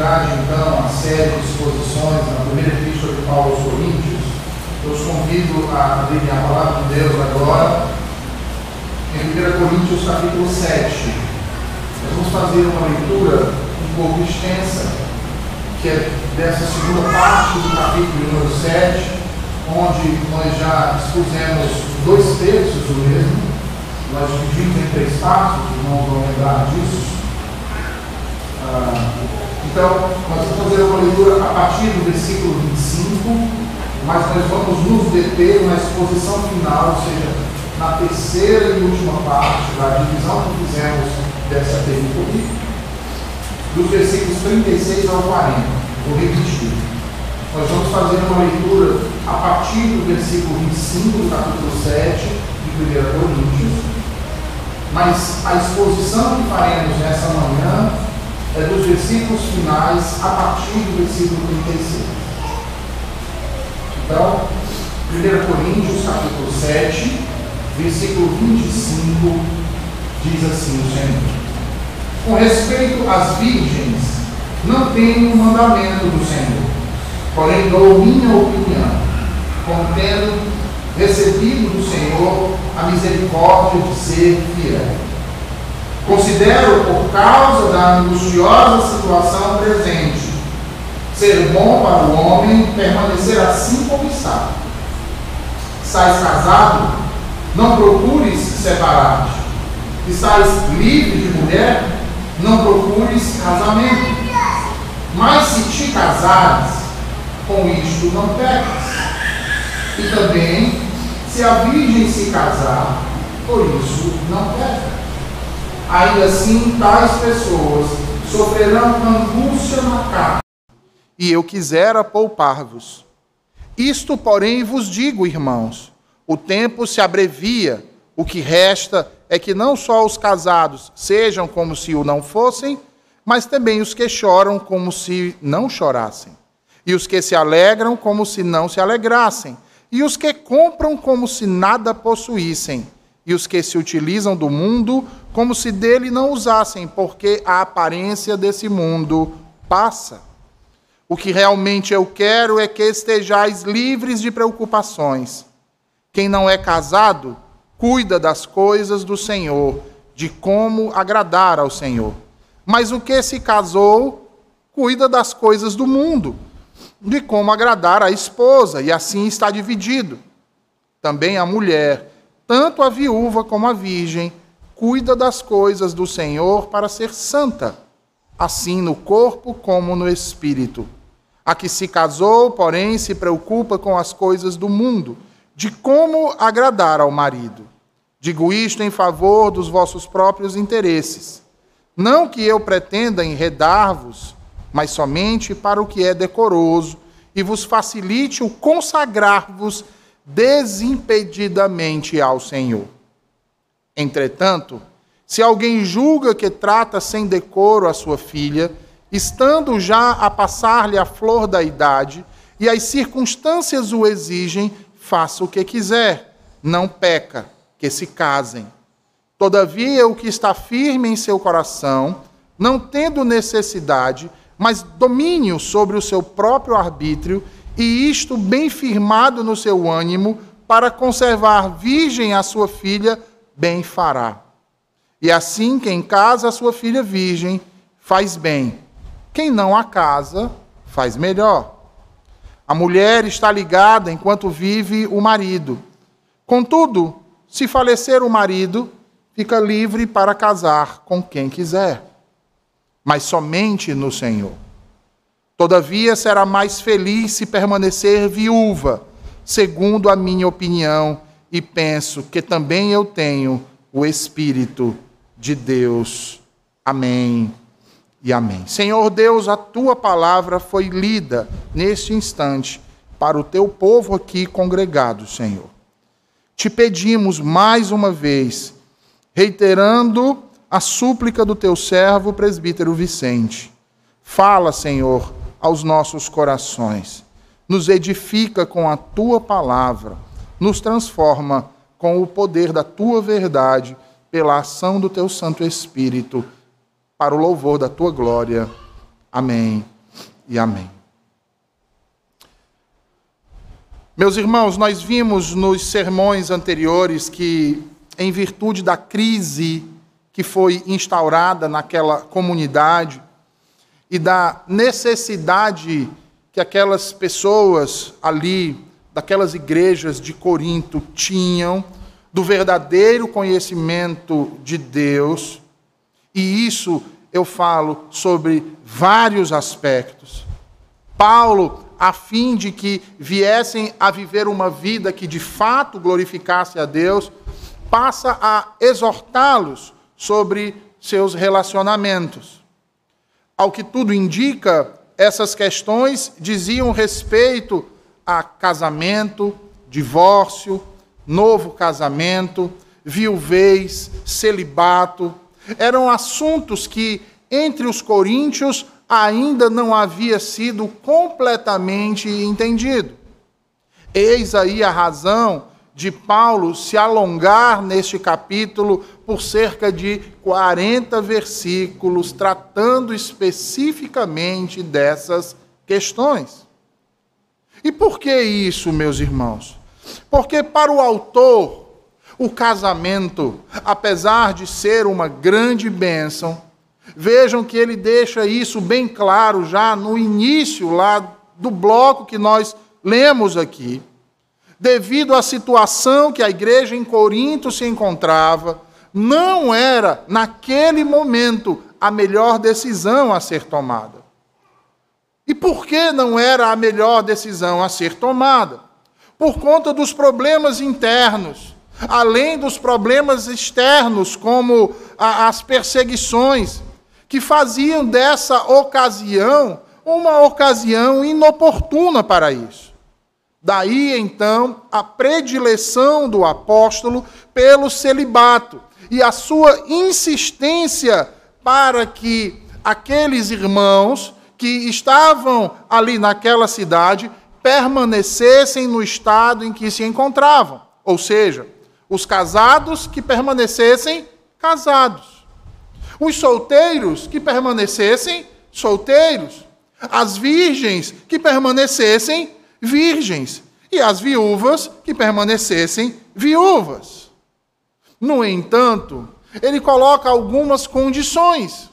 então, à série de exposições na primeira epístola de Paulo aos Coríntios, eu os convido a abrirem a palavra de Deus agora, em 1 Coríntios, capítulo 7. Nós vamos fazer uma leitura um pouco extensa, que é dessa segunda parte do capítulo número 7, onde nós já expusemos dois terços do mesmo. Nós dividimos em três partes, irmãos vão lembrar disso. Ah, então, nós vamos fazer uma leitura a partir do versículo 25, mas nós vamos nos deter na exposição final, ou seja, na terceira e última parte da divisão que fizemos dessa perícope, dos versículos 36 ao 40. Vou repetir. Nós vamos fazer uma leitura a partir do versículo 25 do capítulo 7 de 1 Coríntios, mas a exposição que faremos nessa manhã é dos versículos finais a partir do versículo 36. Então, 1 Coríntios, capítulo 7, versículo 25, diz assim o Senhor. Com respeito às virgens, não tenho um mandamento do Senhor, porém dou minha opinião, como tendo recebido do Senhor a misericórdia de ser fiel. Considero, por causa da angustiosa situação presente, ser bom para o homem permanecer assim como está. Estás casado? Não procures separar-te. Estás livre de mulher? Não procures casamento. Mas se te casares, com isto não pecas. E também, se a virgem se casar, por isso não peca. Ainda assim, tais pessoas sofrerão angústia na carne. E eu quisera poupar-vos. Isto, porém, vos digo, irmãos: o tempo se abrevia, o que resta é que não só os casados sejam como se o não fossem, mas também os que choram como se não chorassem, e os que se alegram como se não se alegrassem, e os que compram como se nada possuíssem e os que se utilizam do mundo como se dele não usassem, porque a aparência desse mundo passa. O que realmente eu quero é que estejais livres de preocupações. Quem não é casado, cuida das coisas do Senhor, de como agradar ao Senhor. Mas o que se casou, cuida das coisas do mundo, de como agradar à esposa, e assim está dividido. Também a mulher tanto a viúva como a virgem, cuida das coisas do Senhor para ser santa, assim no corpo como no espírito. A que se casou, porém, se preocupa com as coisas do mundo, de como agradar ao marido. Digo isto em favor dos vossos próprios interesses. Não que eu pretenda enredar-vos, mas somente para o que é decoroso e vos facilite o consagrar-vos desimpedidamente ao Senhor. Entretanto, se alguém julga que trata sem decoro a sua filha, estando já a passar-lhe a flor da idade, e as circunstâncias o exigem, faça o que quiser, não peca, que se casem. Todavia, o que está firme em seu coração, não tendo necessidade, mas domínio sobre o seu próprio arbítrio, e isto bem firmado no seu ânimo, para conservar virgem a sua filha, bem fará. E assim, quem casa a sua filha virgem, faz bem. Quem não a casa, faz melhor. A mulher está ligada enquanto vive o marido. Contudo, se falecer o marido, fica livre para casar com quem quiser, mas somente no Senhor. Todavia será mais feliz se permanecer viúva, segundo a minha opinião, e penso que também eu tenho o Espírito de Deus. Amém e amém. Senhor Deus, a tua palavra foi lida neste instante para o teu povo aqui congregado, Senhor. Te pedimos mais uma vez, reiterando a súplica do teu servo, presbítero Vicente. Fala, Senhor aos nossos corações. Nos edifica com a tua palavra, nos transforma com o poder da tua verdade, pela ação do teu Santo Espírito, para o louvor da tua glória. Amém e amém. Meus irmãos, nós vimos nos sermões anteriores que, em virtude da crise que foi instaurada naquela comunidade e da necessidade que aquelas pessoas ali, daquelas igrejas de Corinto, tinham do verdadeiro conhecimento de Deus, e isso eu falo sobre vários aspectos. Paulo, a fim de que viessem a viver uma vida que de fato glorificasse a Deus, passa a exortá-los sobre seus relacionamentos. Ao que tudo indica, essas questões diziam respeito a casamento, divórcio, novo casamento, viuvez, celibato. Eram assuntos que entre os coríntios ainda não havia sido completamente entendido. Eis aí a razão de Paulo se alongar neste capítulo por cerca de 40 versículos, tratando especificamente dessas questões. E por que isso, meus irmãos? Porque para o autor, o casamento, apesar de ser uma grande bênção, Vejam que ele deixa isso bem claro já no início lá do bloco que nós lemos aqui. Devido à situação que a igreja em Corinto se encontrava, não era, naquele momento, a melhor decisão a ser tomada. E por que não era a melhor decisão a ser tomada? Por conta dos problemas internos, além dos problemas externos, como as perseguições que faziam dessa ocasião uma ocasião inoportuna para isso. Daí então a predileção do apóstolo pelo celibato e a sua insistência para que aqueles irmãos que estavam ali naquela cidade permanecessem no estado em que se encontravam, ou seja, os casados que permanecessem casados. Os solteiros que permanecessem solteiros, as virgens que permanecessem virgens, e as viúvas que permanecessem viúvas. No entanto, ele coloca algumas condições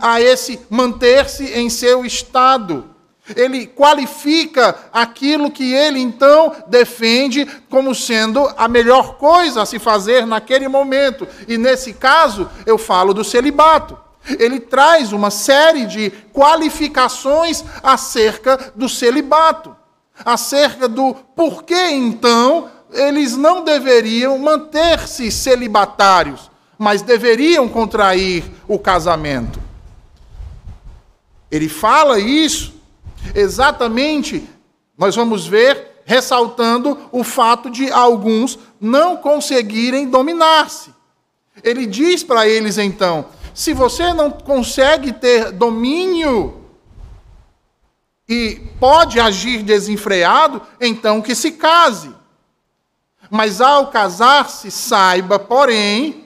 a esse manter-se em seu estado ele qualifica aquilo que ele então defende como sendo a melhor coisa a se fazer naquele momento. E nesse caso, eu falo do celibato. Ele traz uma série de qualificações acerca do celibato, acerca do porquê então eles não deveriam manter-se celibatários, mas deveriam contrair o casamento. Ele fala isso Exatamente, nós vamos ver ressaltando o fato de alguns não conseguirem dominar-se. Ele diz para eles então: se você não consegue ter domínio e pode agir desenfreado, então que se case. Mas ao casar-se, saiba, porém,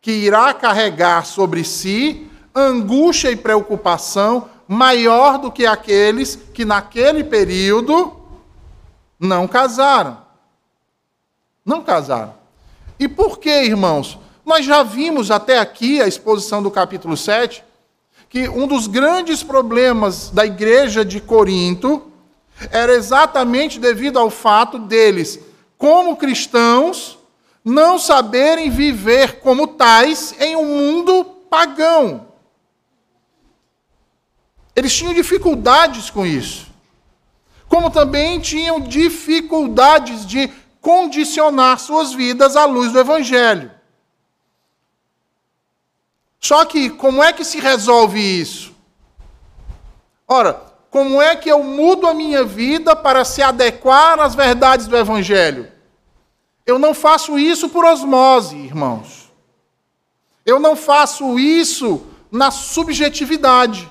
que irá carregar sobre si angústia e preocupação maior do que aqueles que naquele período não casaram. Não casaram. E por que, irmãos? Nós já vimos até aqui a exposição do capítulo 7 que um dos grandes problemas da igreja de Corinto era exatamente devido ao fato deles, como cristãos, não saberem viver como tais em um mundo pagão. Eles tinham dificuldades com isso. Como também tinham dificuldades de condicionar suas vidas à luz do Evangelho. Só que, como é que se resolve isso? Ora, como é que eu mudo a minha vida para se adequar às verdades do Evangelho? Eu não faço isso por osmose, irmãos. Eu não faço isso na subjetividade.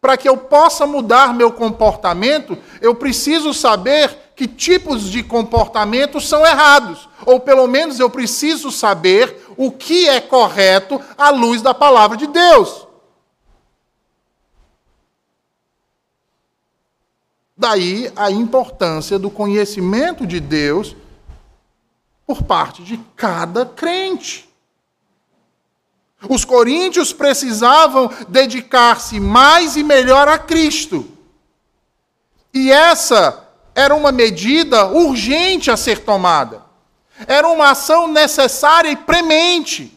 Para que eu possa mudar meu comportamento, eu preciso saber que tipos de comportamento são errados. Ou pelo menos eu preciso saber o que é correto à luz da palavra de Deus. Daí a importância do conhecimento de Deus por parte de cada crente. Os coríntios precisavam dedicar-se mais e melhor a Cristo. E essa era uma medida urgente a ser tomada. Era uma ação necessária e premente.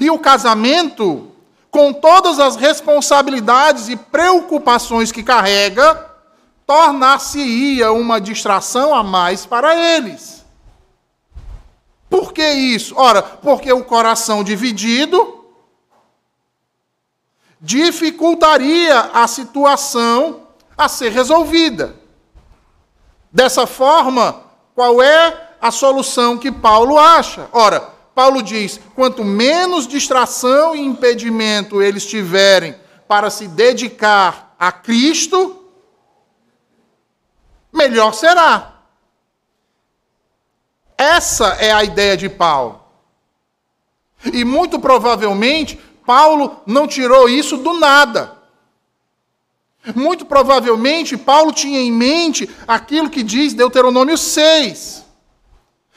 E o casamento, com todas as responsabilidades e preocupações que carrega, tornar-se-ia uma distração a mais para eles. Por que isso? Ora, porque o coração dividido dificultaria a situação a ser resolvida. Dessa forma, qual é a solução que Paulo acha? Ora, Paulo diz: quanto menos distração e impedimento eles tiverem para se dedicar a Cristo, melhor será. Essa é a ideia de Paulo. E muito provavelmente, Paulo não tirou isso do nada. Muito provavelmente, Paulo tinha em mente aquilo que diz Deuteronômio 6,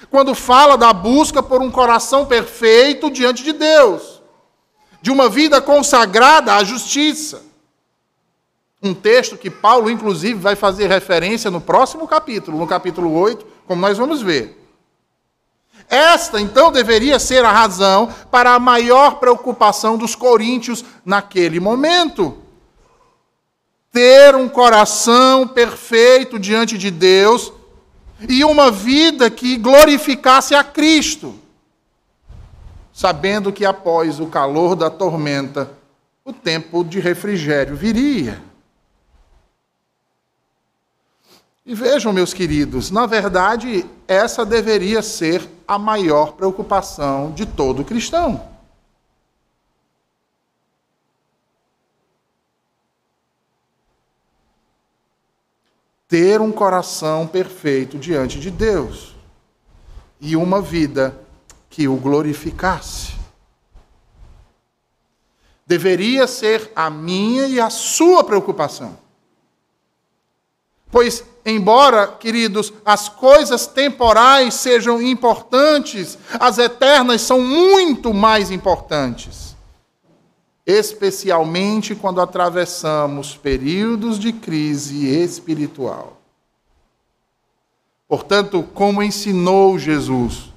quando fala da busca por um coração perfeito diante de Deus, de uma vida consagrada à justiça. Um texto que Paulo, inclusive, vai fazer referência no próximo capítulo, no capítulo 8, como nós vamos ver. Esta, então, deveria ser a razão para a maior preocupação dos coríntios naquele momento. Ter um coração perfeito diante de Deus e uma vida que glorificasse a Cristo, sabendo que após o calor da tormenta, o tempo de refrigério viria. E vejam, meus queridos, na verdade, essa deveria ser a maior preocupação de todo cristão. Ter um coração perfeito diante de Deus e uma vida que o glorificasse. Deveria ser a minha e a sua preocupação. Pois, embora, queridos, as coisas temporais sejam importantes, as eternas são muito mais importantes. Especialmente quando atravessamos períodos de crise espiritual. Portanto, como ensinou Jesus,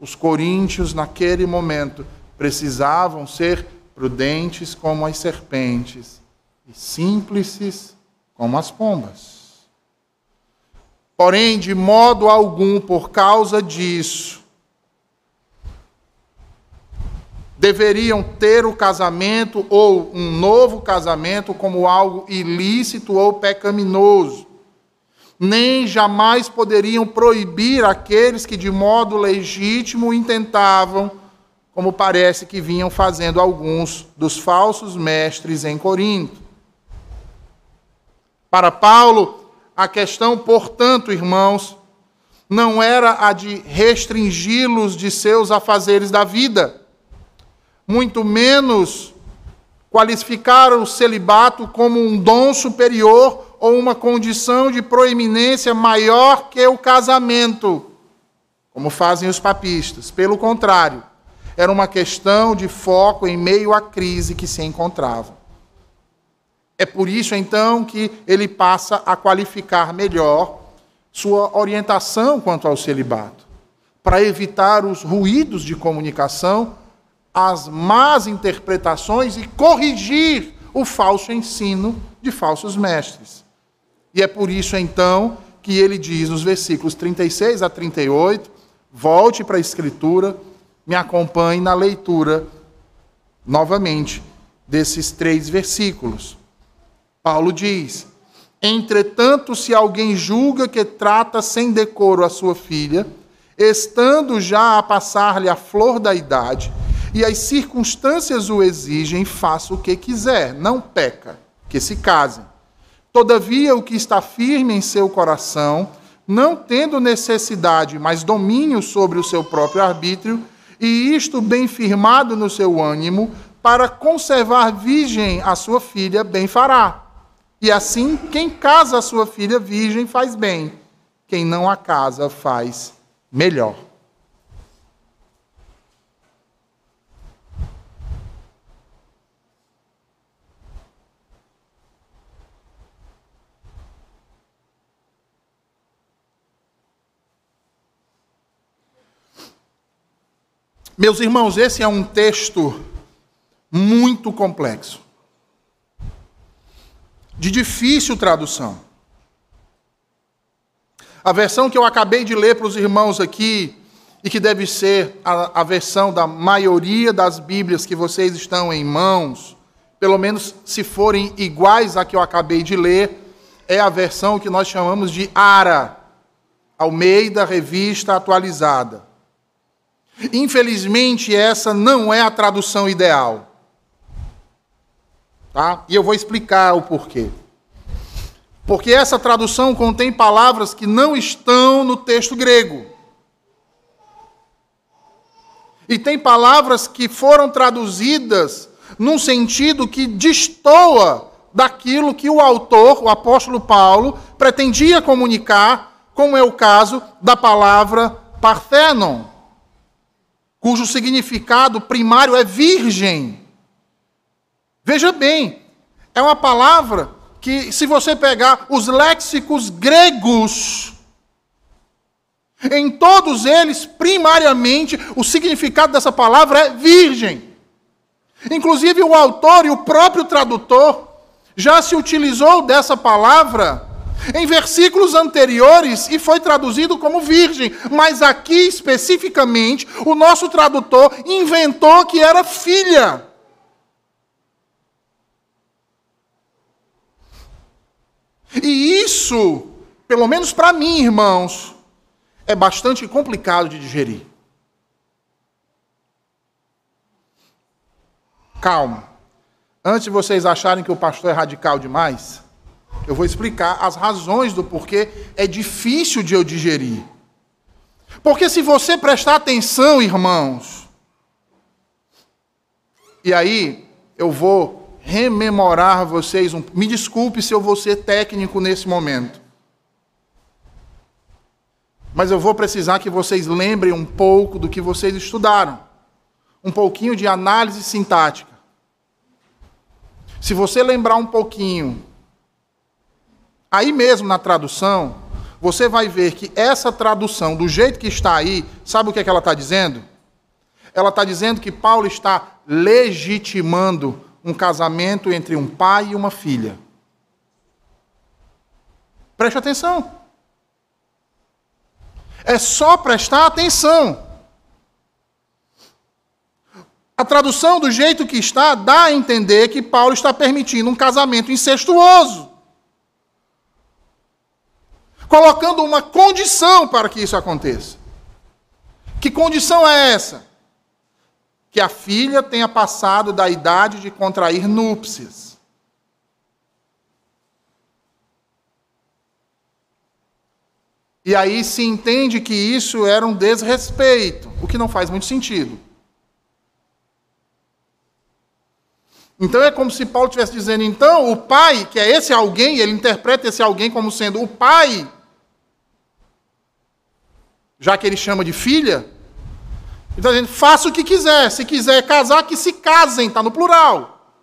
os coríntios, naquele momento, precisavam ser prudentes como as serpentes e simples como as pombas. Porém, de modo algum, por causa disso, deveriam ter o casamento ou um novo casamento como algo ilícito ou pecaminoso. Nem jamais poderiam proibir aqueles que de modo legítimo intentavam, como parece que vinham fazendo alguns dos falsos mestres em Corinto. Para Paulo, a questão, portanto, irmãos, não era a de restringi-los de seus afazeres da vida, muito menos qualificar o celibato como um dom superior ou uma condição de proeminência maior que o casamento, como fazem os papistas. Pelo contrário, era uma questão de foco em meio à crise que se encontravam. É por isso, então, que ele passa a qualificar melhor sua orientação quanto ao celibato, para evitar os ruídos de comunicação, as más interpretações e corrigir o falso ensino de falsos mestres. E é por isso, então, que ele diz nos versículos 36 a 38, volte para a Escritura, me acompanhe na leitura novamente desses três versículos. Paulo diz: Entretanto, se alguém julga que trata sem decoro a sua filha, estando já a passar-lhe a flor da idade, e as circunstâncias o exigem, faça o que quiser, não peca, que se casem. Todavia, o que está firme em seu coração, não tendo necessidade, mas domínio sobre o seu próprio arbítrio, e isto bem firmado no seu ânimo, para conservar virgem a sua filha, bem fará E assim, quem casa a sua filha virgem faz bem, quem não a casa faz melhor. Meus irmãos, esse é um texto muito complexo, de difícil tradução. A versão que eu acabei de ler para os irmãos aqui, e que deve ser a, a, versão da maioria das Bíblias que vocês estão em mãos, pelo menos se forem iguais à que eu acabei de ler, é a versão que nós chamamos de ARA, Almeida Revista Atualizada. Infelizmente, essa não é a tradução ideal. Tá? E eu vou explicar o porquê. Porque essa tradução contém palavras que não estão no texto grego. E tem palavras que foram traduzidas num sentido que destoa daquilo que o autor, o apóstolo Paulo, pretendia comunicar, como é o caso da palavra Parthenon cujo significado primário é virgem. Veja bem, é uma palavra que, se você pegar os léxicos gregos, em todos eles, primariamente, o significado dessa palavra é virgem. Inclusive, o autor e o próprio tradutor já se utilizou dessa palavra em versículos anteriores e foi traduzido como virgem, mas aqui especificamente o nosso tradutor inventou que era filha. E isso, pelo menos para mim, irmãos, é bastante complicado de digerir. Calma. Antes de vocês acharem que o pastor é radical demais, eu vou explicar as razões do porquê é difícil de eu digerir. Porque se você prestar atenção, irmãos, e aí eu vou rememorar vocês, um, me desculpe se eu vou ser técnico nesse momento. Mas eu vou precisar que vocês lembrem um pouco do que vocês estudaram. Um pouquinho de análise sintática. Se você lembrar um pouquinho Aí mesmo na tradução, você vai ver que essa tradução, do jeito que está aí, sabe o que, é que ela está dizendo? Ela está dizendo que Paulo está legitimando um casamento entre um pai e uma filha. Preste atenção. É só prestar atenção. A tradução, do jeito que está, dá a entender que Paulo está permitindo um casamento incestuoso colocando uma condição para que isso aconteça. Que condição é essa? Que a filha tenha passado da idade de contrair núpcias. E aí se entende que isso era um desrespeito, o que não faz muito sentido. Então é como se Paulo estivesse dizendo, então, o pai, que é esse alguém, ele interpreta esse alguém como sendo o pai já que ele chama de filha, ele está dizendo: faça o que quiser. Se quiser casar, que se casem, está no plural.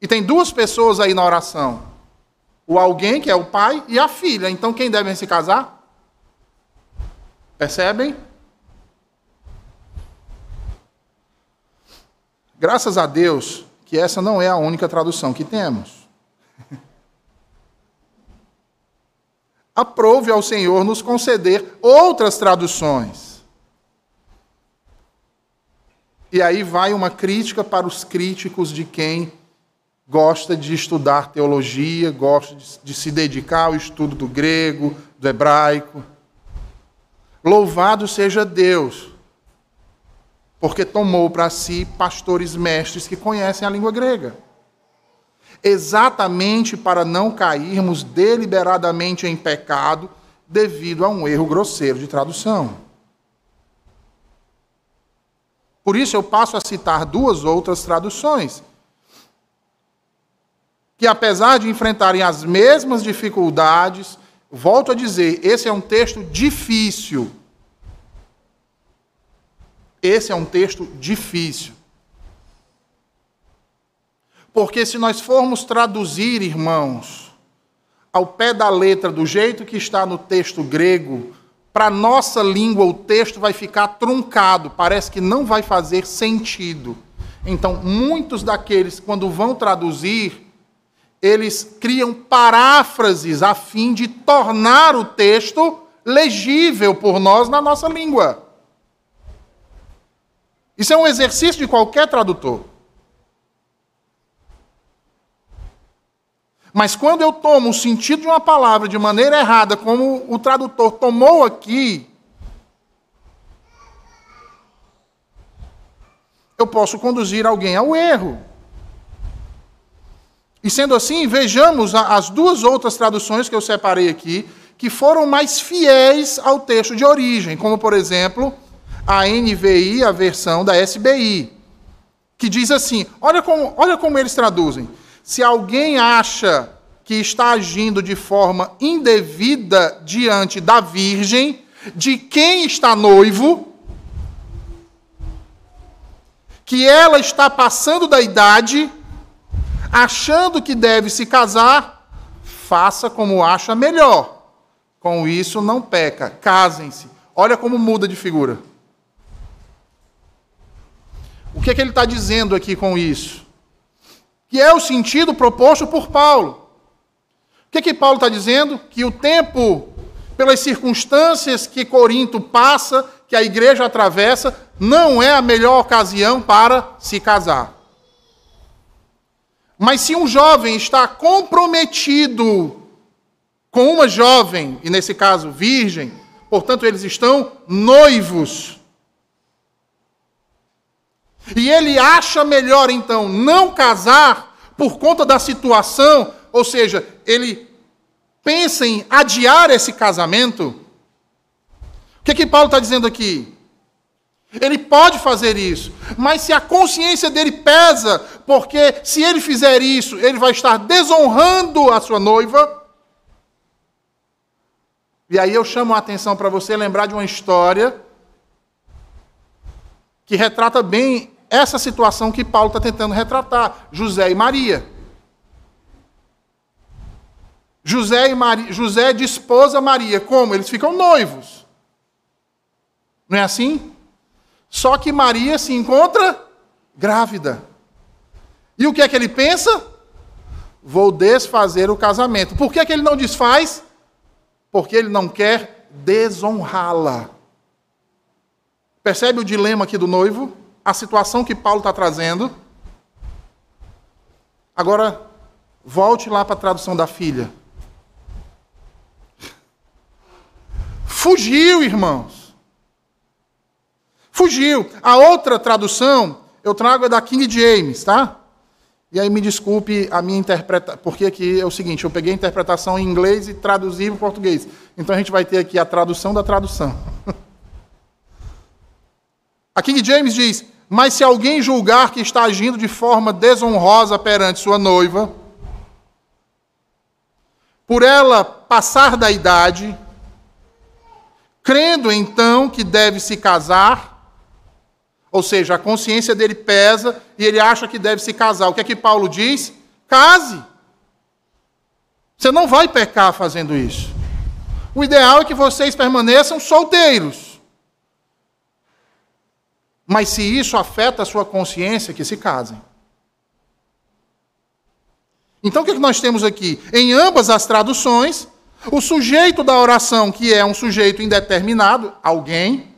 E tem duas pessoas aí na oração: o alguém, que é o pai, e a filha. Então quem deve se casar? Percebem? Graças a Deus que essa não é a única tradução que temos. aprove ao Senhor nos conceder outras traduções. E aí vai uma crítica para os críticos de quem gosta de estudar teologia, gosta de, se dedicar ao estudo do grego, do hebraico. Louvado seja Deus, porque tomou para si pastores mestres que conhecem a língua grega exatamente para não cairmos deliberadamente em pecado devido a um erro grosseiro de tradução. Por isso eu passo a citar duas outras traduções. que, apesar de enfrentarem as mesmas dificuldades, volto a dizer, esse é um texto difícil. Esse é um texto difícil. Porque se nós formos traduzir, irmãos, ao pé da letra, do jeito que está no texto grego, para nossa língua o texto vai ficar truncado, parece que não vai fazer sentido. Então, muitos daqueles, quando vão traduzir, eles criam paráfrases a fim de tornar o texto legível por nós na nossa língua. Isso é um exercício de qualquer tradutor. Mas quando eu tomo o sentido de uma palavra de maneira errada, como o tradutor tomou aqui, eu posso conduzir alguém ao erro. E sendo assim, vejamos as duas outras traduções que eu separei aqui, que foram mais fiéis ao texto de origem, como por exemplo, a NVI, a versão da SBI, que diz assim: olha como, olha como eles traduzem. Se alguém acha que está agindo de forma indevida diante da virgem, de quem está noivo, que ela está passando da idade, achando que deve se casar, faça como acha melhor. Com isso não peca. Casem-se. Olha como muda de figura. O que, é que ele está dizendo aqui com isso? Que é o sentido proposto por Paulo. O que, que Paulo está dizendo? Que o tempo, pelas circunstâncias que Corinto passa, que a igreja atravessa, não é a melhor ocasião para se casar. Mas se um jovem está comprometido com uma jovem, e nesse caso virgem, portanto eles estão noivos, e ele acha melhor então não casar por conta da situação, ou seja, ele pensa em adiar esse casamento. O que, que Paulo está dizendo aqui? Ele pode fazer isso, mas se a consciência dele pesa, porque se ele fizer isso, ele vai estar desonrando a sua noiva. E aí eu chamo a atenção para você lembrar de uma história que retrata bem essa situação que Paulo está tentando retratar: José e Maria. José, e Maria, José de esposa Maria. Como? Eles ficam noivos. Não é assim? Só que Maria se encontra grávida. E o que é que ele pensa? Vou desfazer o casamento. Por que, é que ele não desfaz? Porque ele não quer desonrá-la. Percebe o dilema aqui do noivo? A situação que Paulo está trazendo. Agora, volte lá para a tradução da filha. Fugiu, irmãos. Fugiu. A outra tradução eu trago é da King James, tá? E aí me desculpe a minha interpretação, porque aqui é o seguinte, eu peguei a interpretação em inglês e traduzi para português. Então a gente vai ter aqui a tradução da tradução. A King James diz: mas se alguém julgar que está agindo de forma desonrosa perante sua noiva, por ela passar da idade, crendo então que deve se casar, ou seja, a consciência dele pesa e ele acha que deve se casar. O que é que Paulo diz? Case. Você não vai pecar fazendo isso. O ideal é que vocês permaneçam solteiros. Mas se isso afeta a sua consciência, que se casem. Então o que nós temos aqui? Em ambas as traduções, o sujeito da oração, que é um sujeito indeterminado, alguém,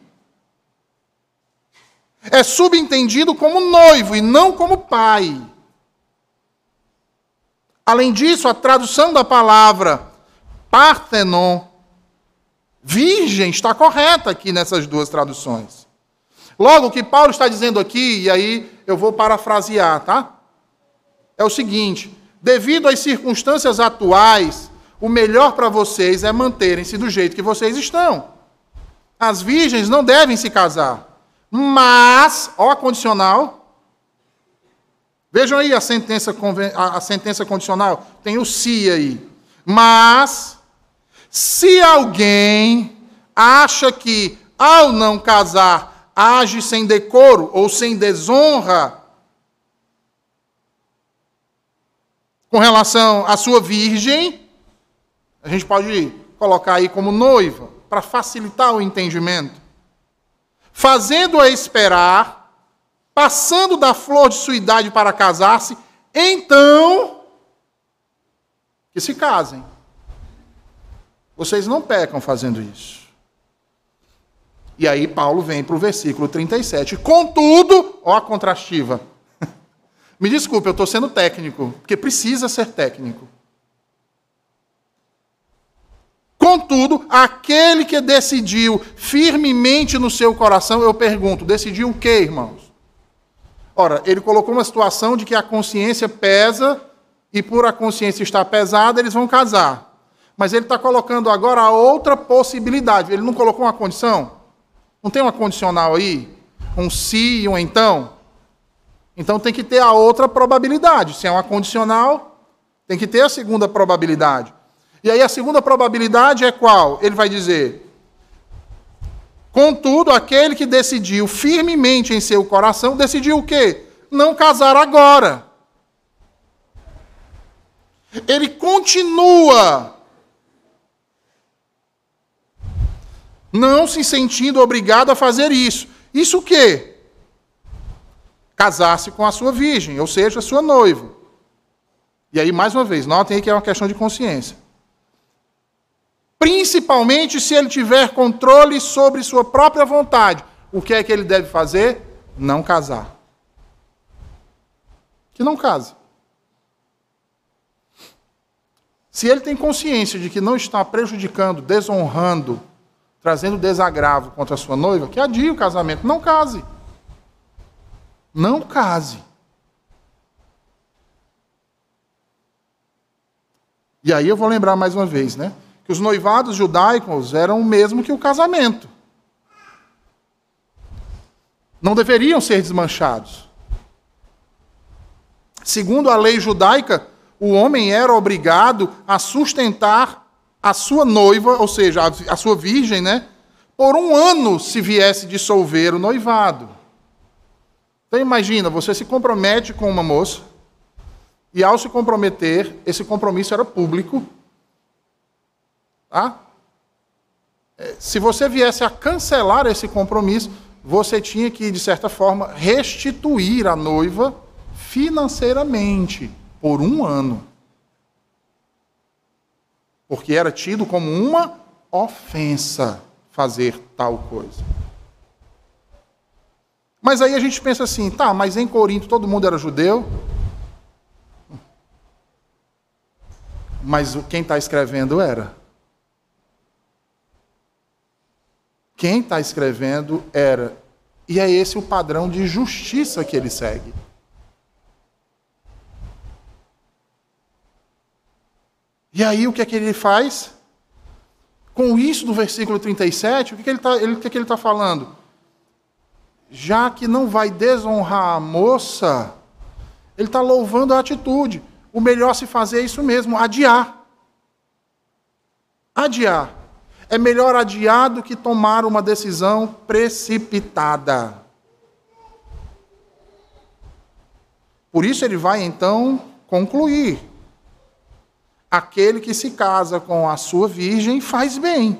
é subentendido como noivo e não como pai. Além disso, a tradução da palavra Parthenon, virgem, está correta aqui nessas duas traduções. Logo, o que Paulo está dizendo aqui, e aí eu vou parafrasear, tá? É o seguinte: devido às circunstâncias atuais, o melhor para vocês é manterem-se do jeito que vocês estão. As virgens não devem se casar. Mas, ó condicional. Vejam aí a sentença, a sentença condicional. Tem o se aí. Mas, se alguém acha que, ao não casar, age sem decoro ou sem desonra, com relação à sua virgem, a gente pode colocar aí como noiva, para facilitar o entendimento, fazendo-a esperar, passando da flor de sua idade para casar-se, então que se casem. Vocês não pecam fazendo isso. E aí Paulo vem para o versículo 37. Contudo, ó a contrastiva. Me desculpe, eu estou sendo técnico, porque precisa ser técnico. Contudo, aquele que decidiu firmemente no seu coração, eu pergunto, decidiu o quê, irmãos? Ora, ele colocou uma situação de que a consciência pesa e por a consciência estar pesada, eles vão casar. Mas ele está colocando agora a outra possibilidade. Ele não colocou uma condição? Não tem uma condicional aí? Um se e um então? Então tem que ter a outra probabilidade. Se é uma condicional, tem que ter a segunda probabilidade. E aí a segunda probabilidade é qual? Ele vai dizer: Contudo, aquele que decidiu firmemente em seu coração, decidiu o quê? Não casar agora. Ele continua não se sentindo obrigado a fazer isso. Isso o quê? Casar-se com a sua virgem, ou seja, a sua noiva. E aí, mais uma vez, notem aí que é uma questão de consciência. Principalmente se ele tiver controle sobre sua própria vontade. O que é que ele deve fazer? Não casar. Que não case. Se ele tem consciência de que não está prejudicando, desonrando, trazendo desagravo contra a sua noiva, que adie o casamento. Não case. Não case. E aí eu vou lembrar mais uma vez, né? Que os noivados judaicos eram o mesmo que o casamento. Não deveriam ser desmanchados. Segundo a lei judaica, o homem era obrigado a sustentar a sua noiva, ou seja, a sua virgem, né? Por um ano se viesse dissolver o noivado. Então imagina, você se compromete com uma moça, e ao se comprometer, esse compromisso era público. Tá? É, se você viesse a cancelar esse compromisso, você tinha que, de certa forma, restituir a noiva financeiramente por um ano. Porque era tido como uma ofensa fazer tal coisa. Mas aí a gente pensa assim, tá, mas em Corinto todo mundo era judeu. Mas quem está escrevendo era. Quem está escrevendo era. E é esse o padrão de justiça que ele segue. E aí o que é que ele faz? Com isso do versículo 37, o que, é que ele está ele, que é tá falando? Já que não vai desonrar a moça, ele está louvando a atitude. O melhor se fazer é isso mesmo, adiar. Adiar. É melhor adiar do que tomar uma decisão precipitada. Por isso ele vai então concluir Aquele que se casa com a sua virgem faz bem,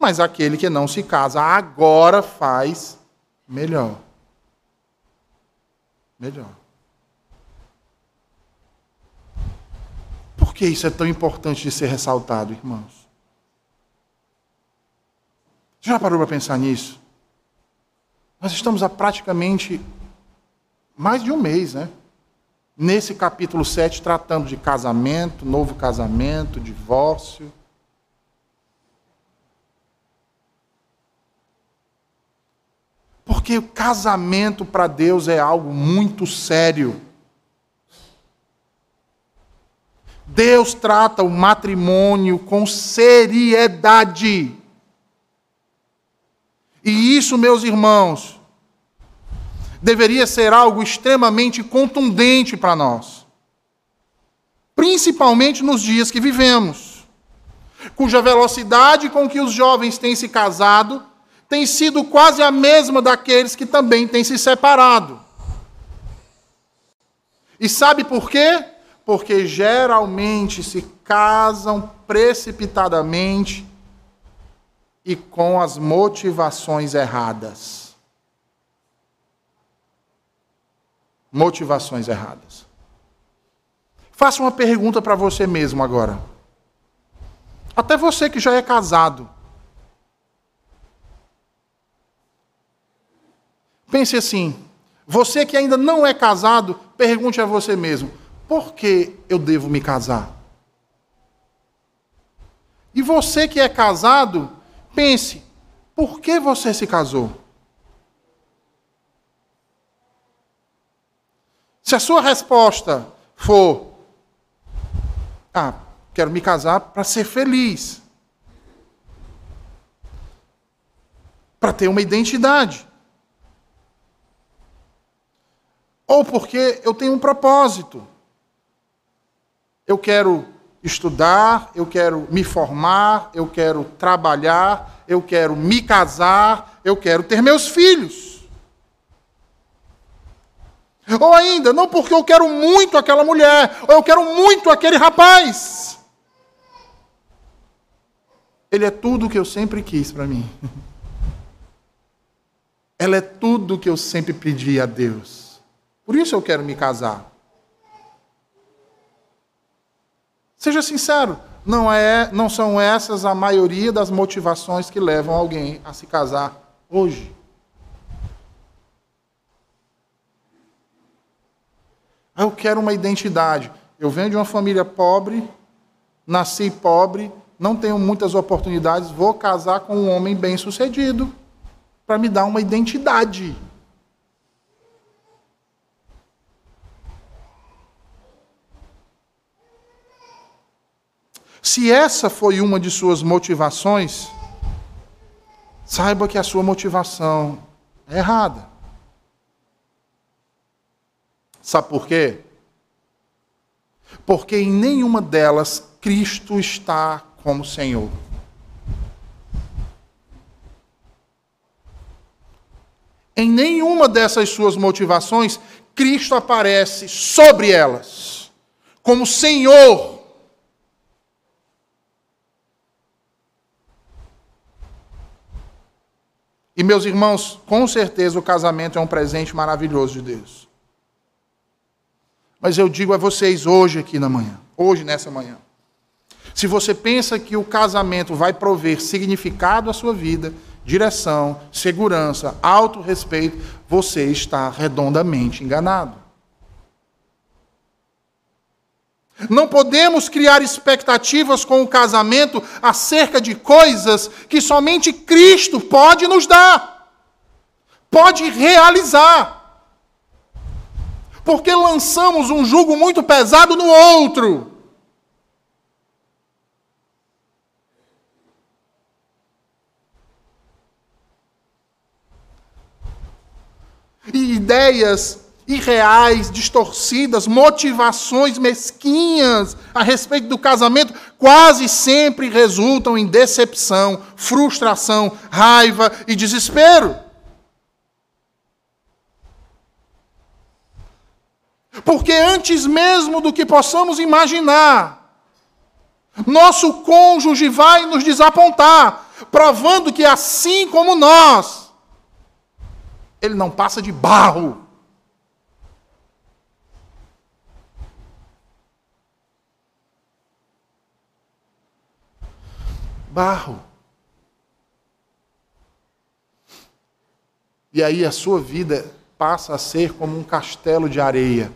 mas aquele que não se casa agora faz melhor. Melhor. Por que isso é tão importante de ser ressaltado, irmãos? Já parou para pensar nisso? Nós estamos há praticamente mais de um mês, né? Nesse capítulo 7, tratando de casamento, novo casamento, divórcio. Porque o casamento para Deus é algo muito sério. Deus trata o matrimônio com seriedade. E isso, meus irmãos, deveria ser algo extremamente contundente para nós. Principalmente nos dias que vivemos, cuja velocidade com que os jovens têm se casado tem sido quase a mesma daqueles que também têm se separado. E sabe por quê? Porque geralmente se casam precipitadamente e com as motivações erradas. Motivações erradas. Faça uma pergunta para você mesmo agora. Até você que já é casado. Pense assim: você que ainda não é casado, pergunte a você mesmo: por que eu devo me casar? E você que é casado, pense: por que você se casou? Se a sua resposta for: ah, quero me casar para ser feliz, para ter uma identidade, ou porque eu tenho um propósito, eu quero estudar, eu quero me formar, eu quero trabalhar, eu quero me casar, eu quero ter meus filhos. Ou ainda, não porque eu quero muito aquela mulher, ou eu quero muito aquele rapaz. Ele é tudo o que eu sempre quis para mim. Ela é tudo o que eu sempre pedi a Deus. Por isso eu quero me casar. Seja sincero, não, é, não são essas a maioria das motivações que levam alguém a se casar hoje. Eu quero uma identidade. Eu venho de uma família pobre, nasci pobre, não tenho muitas oportunidades, vou casar com um homem bem-sucedido para me dar uma identidade. Se essa foi uma de suas motivações, saiba que a sua motivação é errada. Sabe por quê? Porque em nenhuma delas Cristo está como Senhor. Em nenhuma dessas suas motivações, Cristo aparece sobre elas, como Senhor E meus irmãos, com certeza o casamento é um presente maravilhoso de Deus. Mas eu digo a vocês hoje aqui na manhã, hoje nessa manhã, se você pensa que o casamento vai prover significado à sua vida, direção, segurança, autorrespeito, você está redondamente enganado. Não podemos criar expectativas com o casamento acerca de coisas que somente Cristo pode nos dar, pode realizar. Porque lançamos um jugo muito pesado no outro. E ideias irreais, distorcidas, motivações mesquinhas a respeito do casamento quase sempre resultam em decepção, frustração, raiva e desespero. Porque antes mesmo do que possamos imaginar, nosso cônjuge vai nos desapontar, provando que assim como nós, ele não passa de barro. barro. E aí a sua vida passa a ser como um castelo de areia.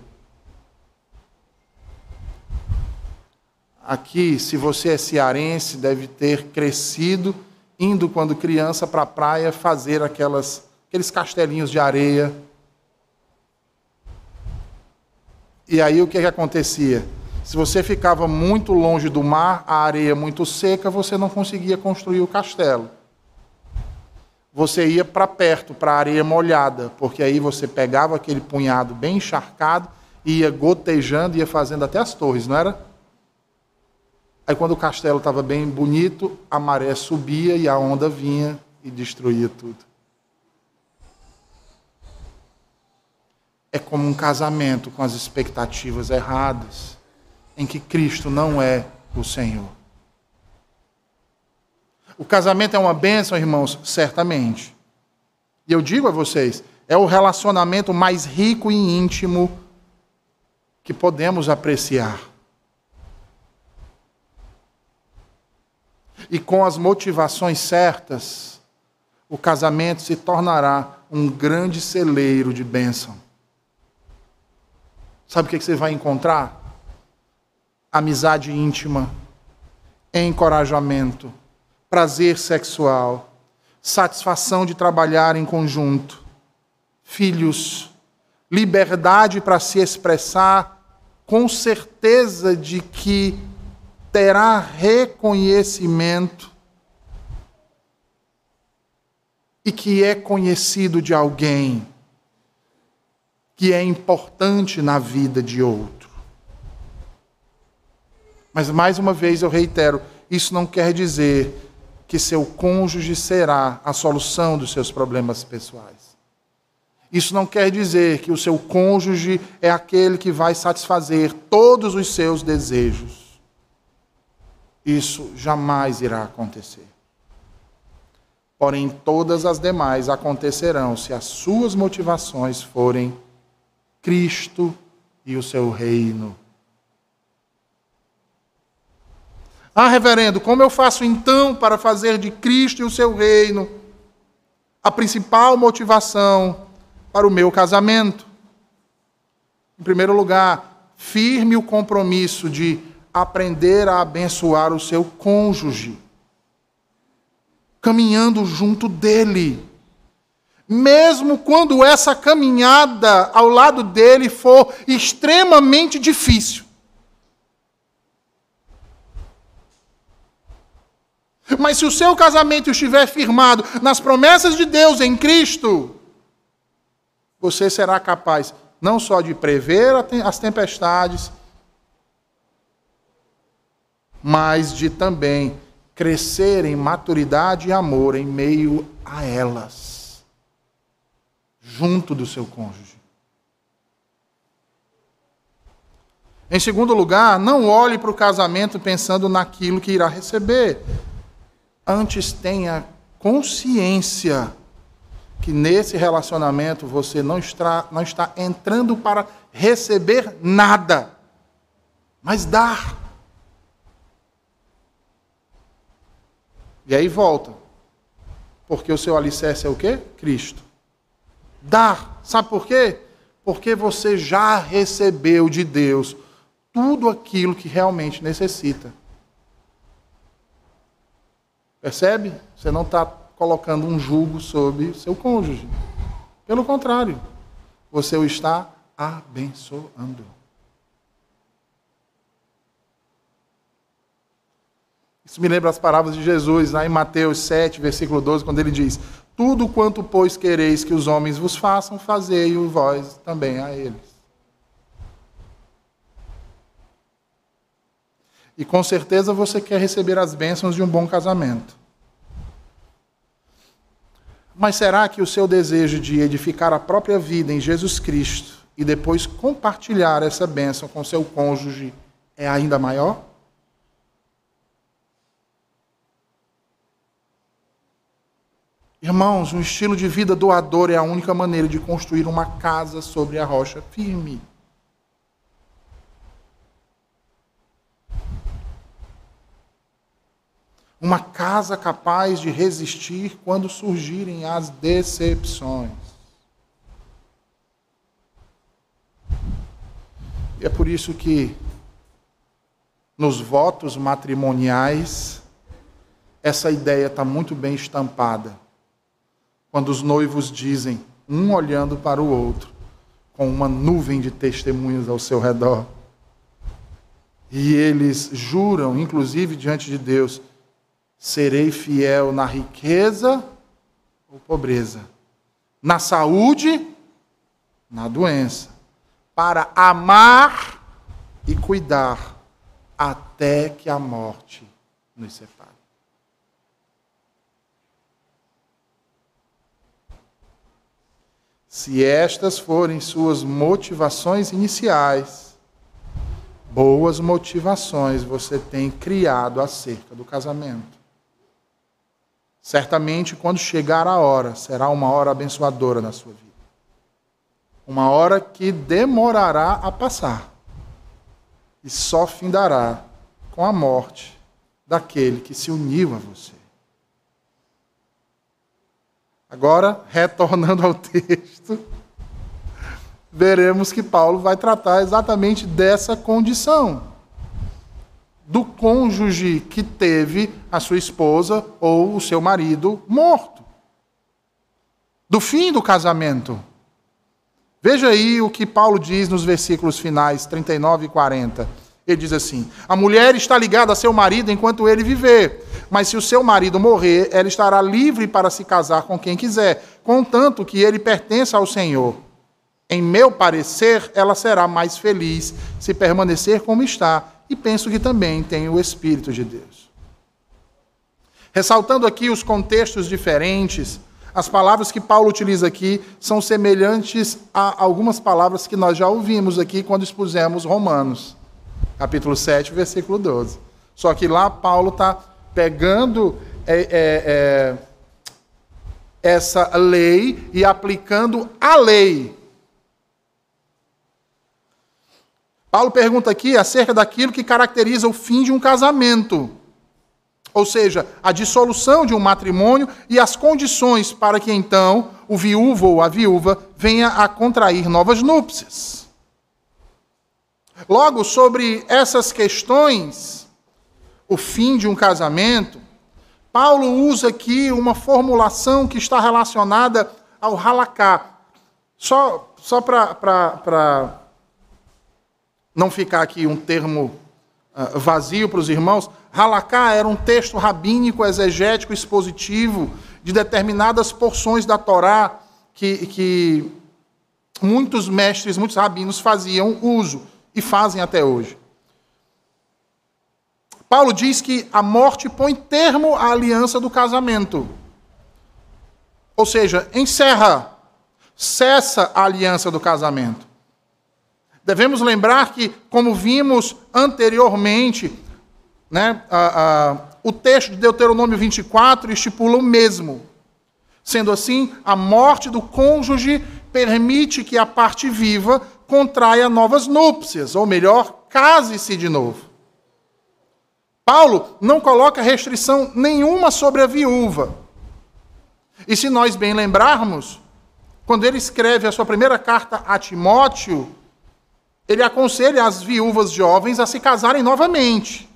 Aqui, se você é cearense, deve ter crescido indo quando criança para a praia fazer aquelas, aqueles castelinhos de areia. E aí o que, que acontecia? Se você ficava muito longe do mar, a areia muito seca, você não conseguia construir o castelo. você ia para perto, para a areia molhada, porque aí você pegava aquele punhado bem encharcado, ia gotejando, ia fazendo até as torres, não era? Aí quando o castelo estava bem bonito, a maré subia e a onda vinha e destruía tudo. É como um casamento com as expectativas erradas, em que Cristo não é o Senhor. O casamento é uma bênção, irmãos? Certamente. E eu digo a vocês, é o relacionamento mais rico e íntimo que podemos apreciar. E com as motivações certas, o casamento se tornará um grande celeiro de bênção. Sabe o que você vai encontrar? Amizade íntima, encorajamento prazer sexual, satisfação de trabalhar em conjunto, filhos, liberdade para se expressar, com certeza de que terá reconhecimento e que é conhecido de alguém que é importante na vida de outro. Mas mais uma vez eu reitero, isso não quer dizer que seu cônjuge será a solução dos seus problemas pessoais. Isso não quer dizer que o seu cônjuge é aquele que vai satisfazer todos os seus desejos. Isso jamais irá acontecer. Porém, todas as demais acontecerão se as suas motivações forem Cristo e o seu reino. Ah, reverendo, como eu faço então para fazer de Cristo e o seu reino a principal motivação para o meu casamento? Em primeiro lugar, firme o compromisso de aprender a abençoar o seu cônjuge, caminhando junto dele. Mesmo quando essa caminhada ao lado dele for extremamente difícil. Mas se o seu casamento estiver firmado nas promessas de Deus em Cristo, você será capaz não só de prever as tempestades, mas de também crescer em maturidade e amor em meio a elas, junto do seu cônjuge. Em segundo lugar, não olhe para o casamento pensando naquilo que irá receber. Antes tenha consciência que nesse relacionamento você não está, não está entrando para receber nada, mas dar. E aí volta. Porque o seu alicerce é o quê? Cristo. Dar. Sabe por quê? Porque você já recebeu de Deus tudo aquilo que realmente necessita. Percebe? Você não está colocando um julgo sobre seu cônjuge. Pelo contrário, você o está abençoando. Isso me lembra as palavras de Jesus lá em Mateus 7, versículo 12, quando ele diz: Tudo quanto, pois, quereis que os homens vos façam, fazei-o vós também a eles. E com certeza você quer receber as bênçãos de um bom casamento. Mas será que o seu desejo de edificar a própria vida em Jesus Cristo e depois compartilhar essa bênção com seu cônjuge é ainda maior? Irmãos, um estilo de vida doador é a única maneira de construir uma casa sobre a rocha firme. uma casa capaz de resistir quando surgirem as decepções. E é por isso que nos votos matrimoniais essa ideia está muito bem estampada. Quando os noivos dizem, um olhando para o outro, com uma nuvem de testemunhas ao seu redor, e eles juram, inclusive diante de Deus, serei fiel na riqueza ou pobreza, na saúde, na doença, para amar e cuidar até que a morte nos separe. Se estas forem suas motivações iniciais, boas motivações você tem criado acerca do casamento. Certamente, quando chegar a hora, será uma hora abençoadora na sua vida. Uma hora que demorará a passar e só findará com a morte daquele que se uniu a você. Agora, retornando ao texto, veremos que Paulo vai tratar exatamente dessa condição do cônjuge que teve a sua esposa ou o seu marido morto. Do fim do casamento. Veja aí o que Paulo diz nos versículos finais 39 e 40. Ele diz assim: A mulher está ligada a seu marido enquanto ele viver, mas se o seu marido morrer, ela estará livre para se casar com quem quiser, contanto que ele pertença ao Senhor. Em meu parecer, ela será mais feliz se permanecer como está, e penso que também tem o Espírito de Deus. Ressaltando aqui os contextos diferentes, as palavras que Paulo utiliza aqui são semelhantes a algumas palavras que nós já ouvimos aqui quando expusemos Romanos, capítulo 7, versículo 12. Só que lá Paulo está pegando é, é, é, essa lei e aplicando a lei. Paulo pergunta aqui acerca daquilo que caracteriza o fim de um casamento ou seja, a dissolução de um matrimônio e as condições para que então o viúvo ou a viúva venha a contrair novas núpcias. Logo, sobre essas questões, o fim de um casamento, Paulo usa aqui uma formulação que está relacionada ao halakha. Só, só para não ficar aqui um termo uh, vazio para os irmãos, Halaká era um texto rabínico, exegético, expositivo de determinadas porções da Torá que, que muitos mestres, muitos rabinos faziam uso e fazem até hoje. Paulo diz que a morte põe termo à aliança do casamento. Ou seja, encerra, cessa a aliança do casamento. Devemos lembrar que, como vimos anteriormente, né, a, a, o texto de Deuteronômio 24 estipula o mesmo. Sendo assim, a morte do cônjuge permite que a parte viva contraia novas núpcias, ou melhor, case-se de novo. Paulo não coloca restrição nenhuma sobre a viúva. E se nós bem lembrarmos, quando ele escreve a sua primeira carta a Timóteo, ele aconselha as viúvas jovens a se casarem novamente.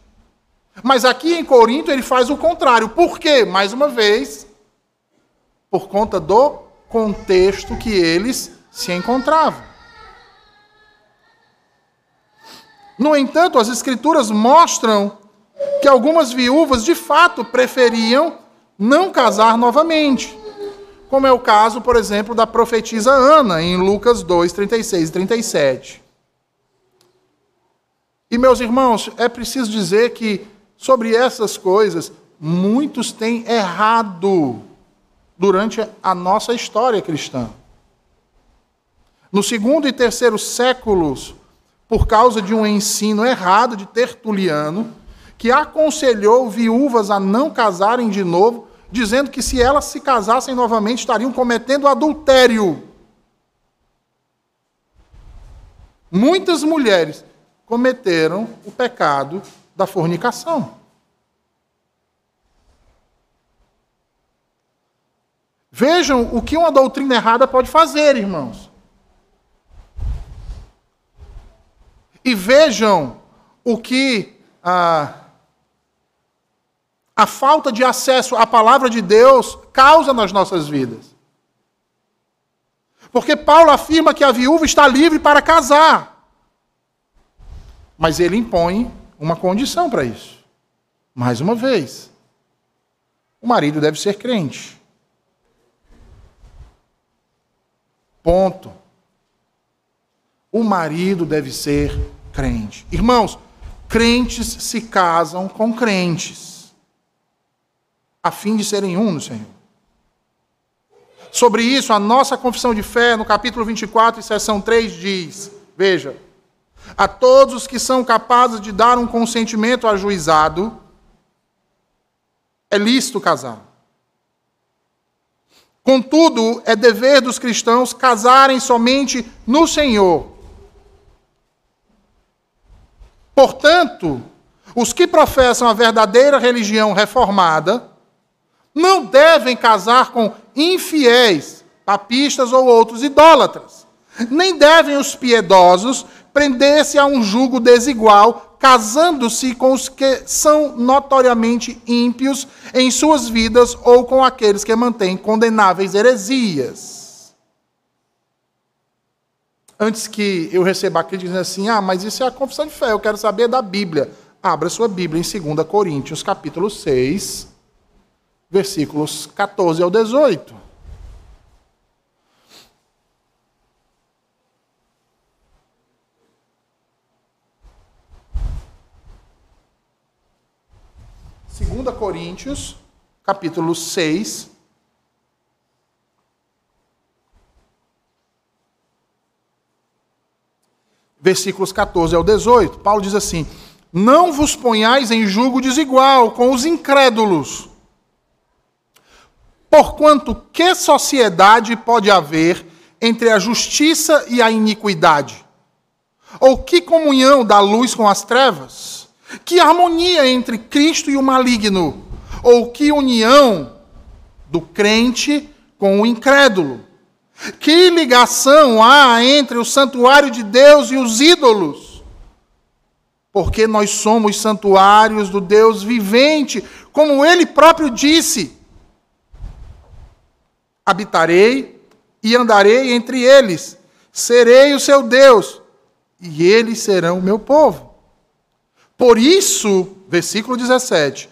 Mas aqui em Corinto ele faz o contrário. Por quê? Mais uma vez, por conta do contexto que eles se encontravam. No entanto, as Escrituras mostram que algumas viúvas de fato preferiam não casar novamente. Como é o caso, por exemplo, da profetisa Ana, em Lucas 2, 36 e 37. E, meus irmãos, é preciso dizer que sobre essas coisas, muitos têm errado durante a nossa história cristã. No segundo e terceiro séculos, por causa de um ensino errado de Tertuliano, que aconselhou viúvas a não casarem de novo, dizendo que se elas se casassem novamente estariam cometendo adultério. Muitas mulheres cometeram o pecado da fornicação. Vejam o que uma doutrina errada pode fazer, irmãos. E vejam o que a, a falta de acesso à palavra de Deus causa nas nossas vidas. Porque Paulo afirma que a viúva está livre para casar. Mas ele impõe uma condição para isso. Mais uma vez, o marido deve ser crente. Ponto. O marido deve ser crente. Irmãos, crentes se casam com crentes, a fim de serem um no Senhor. Sobre isso, a nossa confissão de fé, no capítulo 24, seção 3, diz: Veja, a todos os que são capazes de dar um consentimento ajuizado, é lícito casar. Contudo, é dever dos cristãos casarem somente no Senhor. Portanto, os que professam a verdadeira religião reformada não devem casar com infiéis, papistas ou outros idólatras. Nem devem os piedosos prender-se a um jugo desigual, casando-se com os que são notoriamente ímpios em suas vidas ou com aqueles que mantêm condenáveis heresias. Antes que eu receba a crítica dizendo assim, ah, mas isso é a confissão de fé, eu quero saber da Bíblia. Abra sua Bíblia em 2 Coríntios, capítulo 6, versículos 14 ao 18. Segunda Coríntios, capítulo 6, versículos 14 ao 18. Paulo diz assim: Não vos ponhais em julgo desigual com os incrédulos Porquanto, que sociedade pode haver entre a justiça e a iniquidade? Ou que comunhão da luz com as trevas? Que harmonia entre Cristo e o maligno? Ou que união do crente com o incrédulo? Que ligação há entre o santuário de Deus e os ídolos? Porque nós somos santuários do Deus vivente, como ele próprio disse habitarei e andarei entre eles, serei o seu Deus, e eles serão o meu povo. Por isso, versículo 17: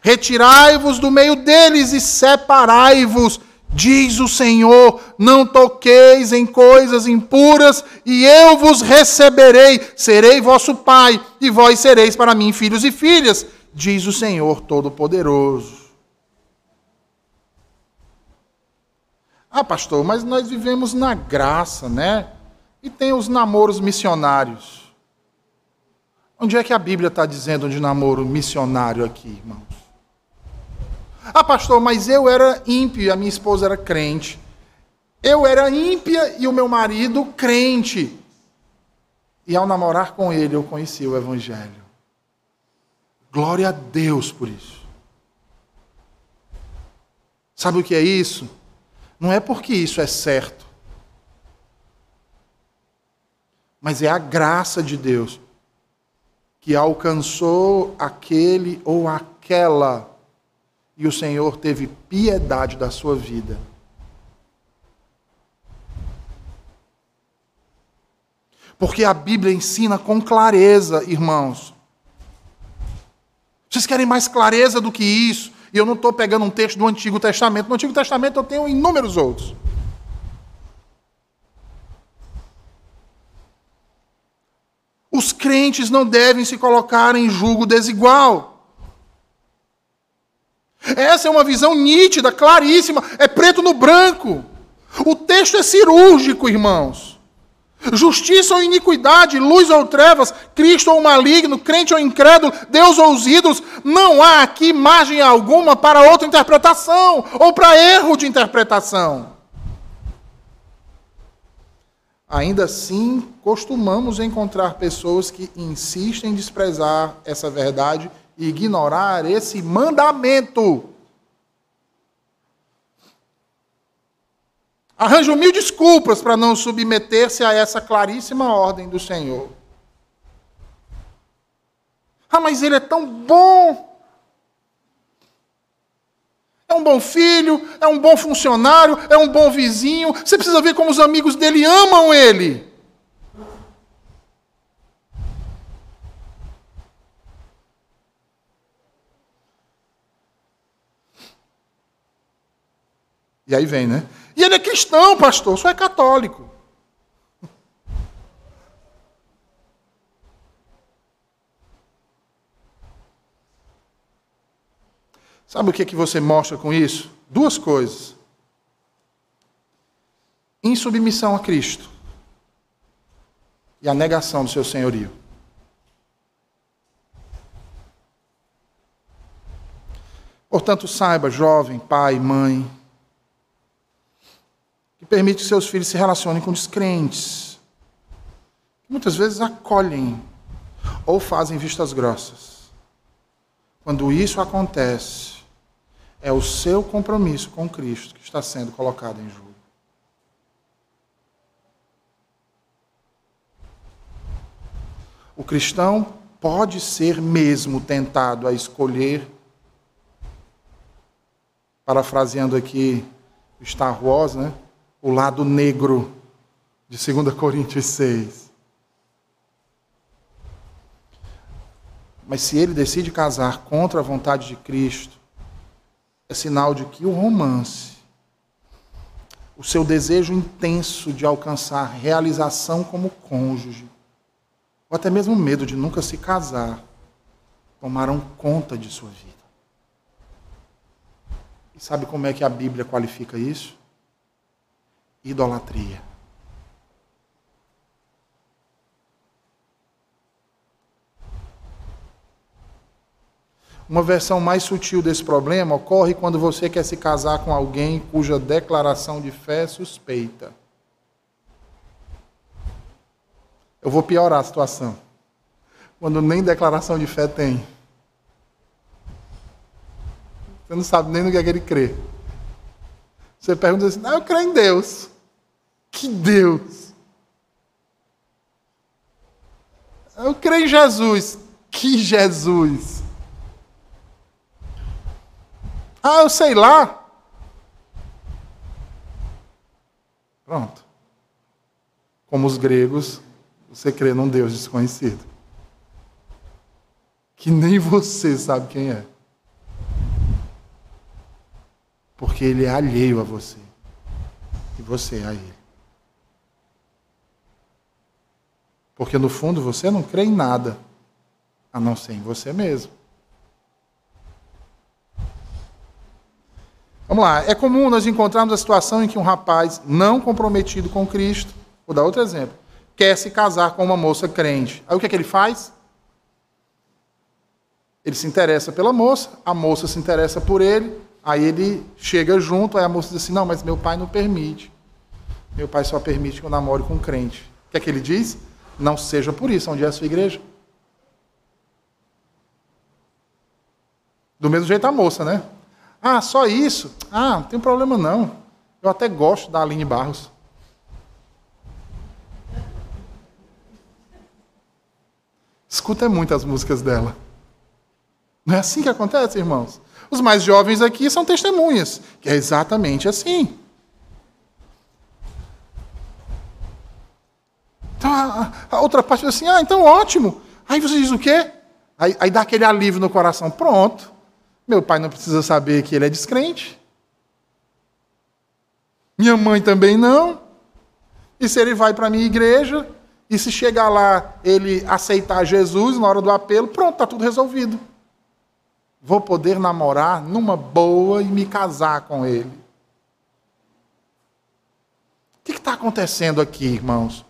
Retirai-vos do meio deles e separai-vos, diz o Senhor: não toqueis em coisas impuras, e eu vos receberei, serei vosso pai, e vós sereis para mim filhos e filhas, diz o Senhor Todo-Poderoso. Ah, pastor, mas nós vivemos na graça, né? E tem os namoros missionários. Onde é que a Bíblia está dizendo de namoro missionário aqui, irmãos? Ah, pastor, mas eu era ímpio e a minha esposa era crente. Eu era ímpia e o meu marido crente. E ao namorar com ele, eu conheci o Evangelho. Glória a Deus por isso. Sabe o que é isso? Não é porque isso é certo, mas é a graça de Deus que alcançou aquele ou aquela e o Senhor teve piedade da sua vida. Porque a Bíblia ensina com clareza, irmãos. Vocês querem mais clareza do que isso? E eu não estou pegando um texto do Antigo Testamento. No Antigo Testamento eu tenho inúmeros outros. Os crentes não devem se colocar em julgo desigual. Essa é uma visão nítida, claríssima, é preto no branco. O texto é cirúrgico, irmãos. Justiça ou iniquidade, luz ou trevas, Cristo ou maligno, crente ou incrédulo, Deus ou os ídolos, não há aqui margem alguma para outra interpretação ou para erro de interpretação. Ainda assim, costumamos encontrar pessoas que insistem em desprezar essa verdade ignorar esse mandamento. arranjam mil desculpas para não submeter-se a essa claríssima ordem do Senhor. Ah, mas ele é tão bom. É um bom filho, é um bom funcionário, é um bom vizinho. Você precisa ver como os amigos dele amam ele. E aí vem, né? E ele é cristão, pastor, só é católico. Sabe o que, é que você mostra com isso? Duas coisas. Insubmissão a Cristo e a negação do seu senhorio. Portanto, saiba, jovem, pai, mãe, permite que seus filhos se relacionem com descrentes, que muitas vezes acolhem ou fazem vistas grossas. Quando isso acontece, é o seu compromisso com Cristo que está sendo colocado em jogo. O cristão pode ser mesmo tentado a escolher, parafraseando aqui Star Wars, né? O lado negro de 2 Coríntios 6. Mas se ele decide casar contra a vontade de Cristo, é sinal de que o romance, o seu desejo intenso de alcançar realização como cônjuge, ou até mesmo medo de nunca se casar, tomaram conta de sua vida. E sabe como é que a Bíblia qualifica isso? Idolatria. Uma versão mais sutil desse problema ocorre quando você quer se casar com alguém cuja declaração de fé é suspeita. Eu vou piorar a situação. Quando nem declaração de fé tem. Você não sabe nem no que é que ele crê. Você pergunta assim: ah, eu creio em Deus. Que Deus? Eu creio em Jesus. Que Jesus? Ah, eu sei lá. Pronto. Como os gregos, você crê num Deus desconhecido. Que nem você sabe quem é. Porque ele é alheio a você. E você é a ele. Porque no fundo você não crê em nada, a não ser em você mesmo. Vamos lá, é comum nós encontrarmos a situação em que um rapaz não comprometido com Cristo, vou dar outro exemplo, quer se casar com uma moça crente. Aí o que, é que ele faz? Ele se interessa pela moça, a moça se interessa por ele, aí ele chega junto, aí a moça diz assim: Não, mas meu pai não permite. Meu pai só permite que eu namore com um crente. O que é que ele diz? Não seja por isso, onde é a sua igreja? Do mesmo jeito a moça, né? Ah, só isso? Ah, não tem problema não. Eu até gosto da Aline Barros. Escuta muito as músicas dela. Não é assim que acontece, irmãos? Os mais jovens aqui são testemunhas, que é exatamente assim. Então, a, a outra parte diz assim: ah, então ótimo. Aí você diz o quê? Aí, aí dá aquele alívio no coração. Pronto. Meu pai não precisa saber que ele é descrente. Minha mãe também não. E se ele vai para a minha igreja, e se chegar lá ele aceitar Jesus na hora do apelo, pronto, está tudo resolvido. Vou poder namorar numa boa e me casar com ele. O que está acontecendo aqui, irmãos?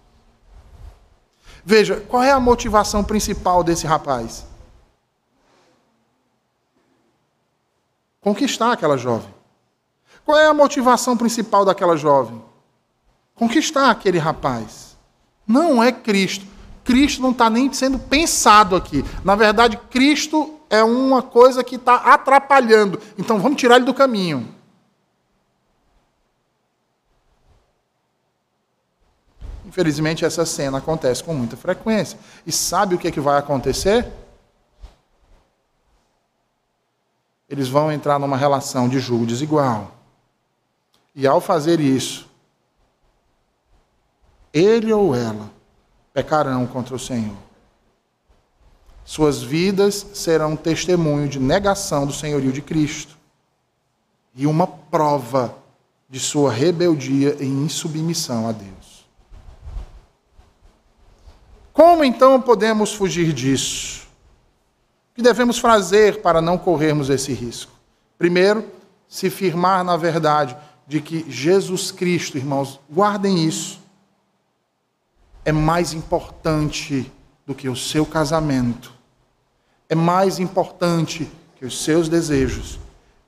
Veja, qual é a motivação principal desse rapaz? conquistar aquela jovem. Qual é a motivação principal daquela jovem? Conquistar aquele rapaz. Não é Cristo. Cristo não está nem sendo pensado aqui. Na verdade, Cristo é uma coisa que está atrapalhando. Então vamos tirar ele do caminho. Infelizmente, essa cena acontece com muita frequência. E sabe o que, é que vai acontecer? eles vão entrar numa relação de julgo desigual. E ao fazer isso, ele ou ela pecarão contra o Senhor. Suas vidas serão testemunho de negação do senhorio de Cristo e uma prova de sua rebeldia e insubmissão a Deus. Como então podemos fugir disso? O que devemos fazer para não corrermos esse risco? Primeiro, se firmar na verdade de que Jesus Cristo, irmãos, guardem isso, é mais importante do que o seu casamento, é mais importante que os seus desejos,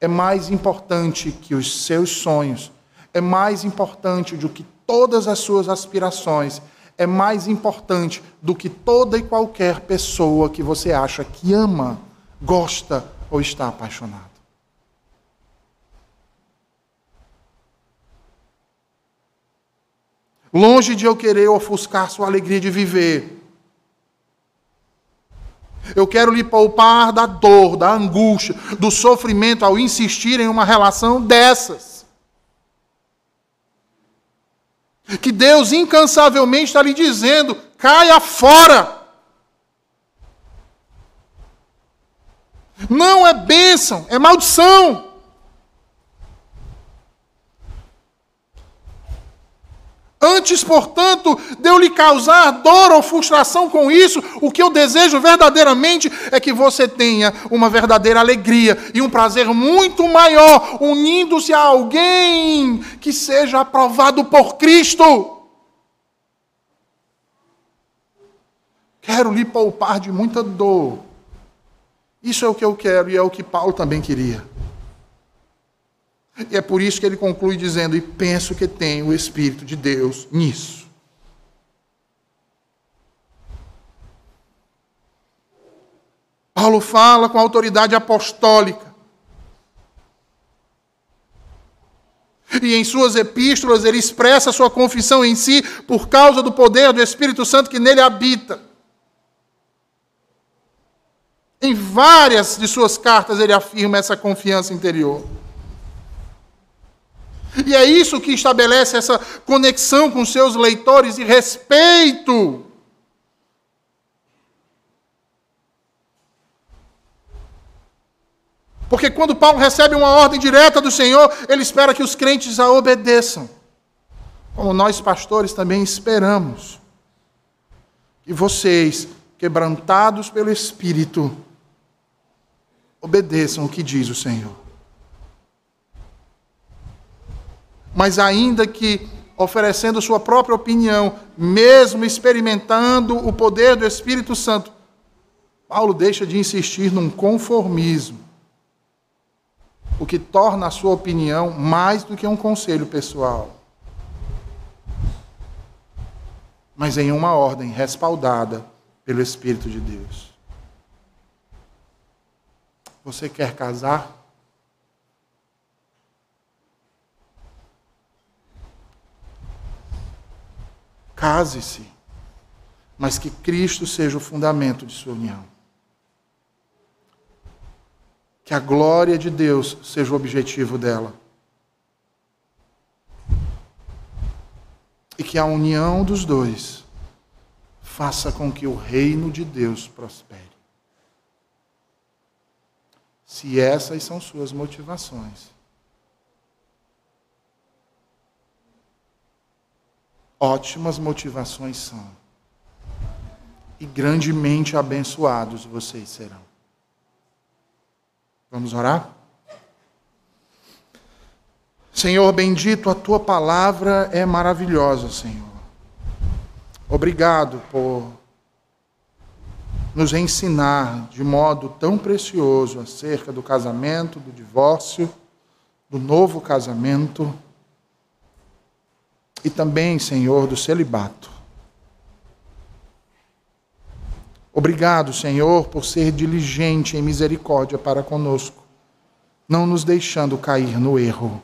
é mais importante que os seus sonhos, é mais importante do que todas as suas aspirações, é mais importante do que toda e qualquer pessoa que você acha que ama, gosta ou está apaixonado. Longe de eu querer ofuscar sua alegria de viver, eu quero lhe poupar da dor, da angústia, do sofrimento ao insistir em uma relação dessas. Que Deus incansavelmente está lhe dizendo: caia fora. Não é bênção, é maldição. Antes, portanto, de eu lhe causar dor ou frustração com isso, o que eu desejo verdadeiramente é que você tenha uma verdadeira alegria e um prazer muito maior unindo-se a alguém que seja aprovado por Cristo. Quero lhe poupar de muita dor. Isso é o que eu quero e é o que Paulo também queria. E é por isso que ele conclui dizendo: E penso que tem o Espírito de Deus nisso. Paulo fala com autoridade apostólica. E em suas epístolas ele expressa sua confissão em si por causa do poder do Espírito Santo que nele habita. Em várias de suas cartas ele afirma essa confiança interior. E é isso que estabelece essa conexão com seus leitores e respeito. Porque quando Paulo recebe uma ordem direta do Senhor, ele espera que os crentes a obedeçam. Como nós pastores também esperamos que vocês, quebrantados pelo Espírito, obedeçam o que diz o Senhor. Mas ainda que oferecendo sua própria opinião, mesmo experimentando o poder do Espírito Santo, Paulo deixa de insistir num conformismo, o que torna a sua opinião mais do que um conselho pessoal, mas em uma ordem respaldada pelo Espírito de Deus. Você quer casar? Case-se, mas que Cristo seja o fundamento de sua união. Que a glória de Deus seja o objetivo dela. E que a união dos dois faça com que o reino de Deus prospere. Se essas são suas motivações, ótimas motivações são. E grandemente abençoados vocês serão. Vamos orar? Senhor bendito, a tua palavra é maravilhosa, Senhor. Obrigado por nos ensinar de modo tão precioso acerca do casamento, do divórcio, do novo casamento e também, Senhor, do celibato. Obrigado, Senhor, por ser diligente em misericórdia para conosco, não nos deixando cair no erro,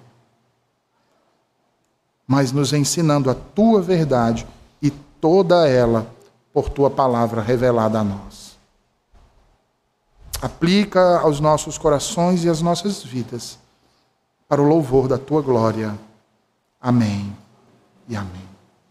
mas nos ensinando a tua verdade e toda ela por tua palavra revelada a nós. Aplica aos nossos corações e às nossas vidas, para o louvor da tua glória. Amém e amém.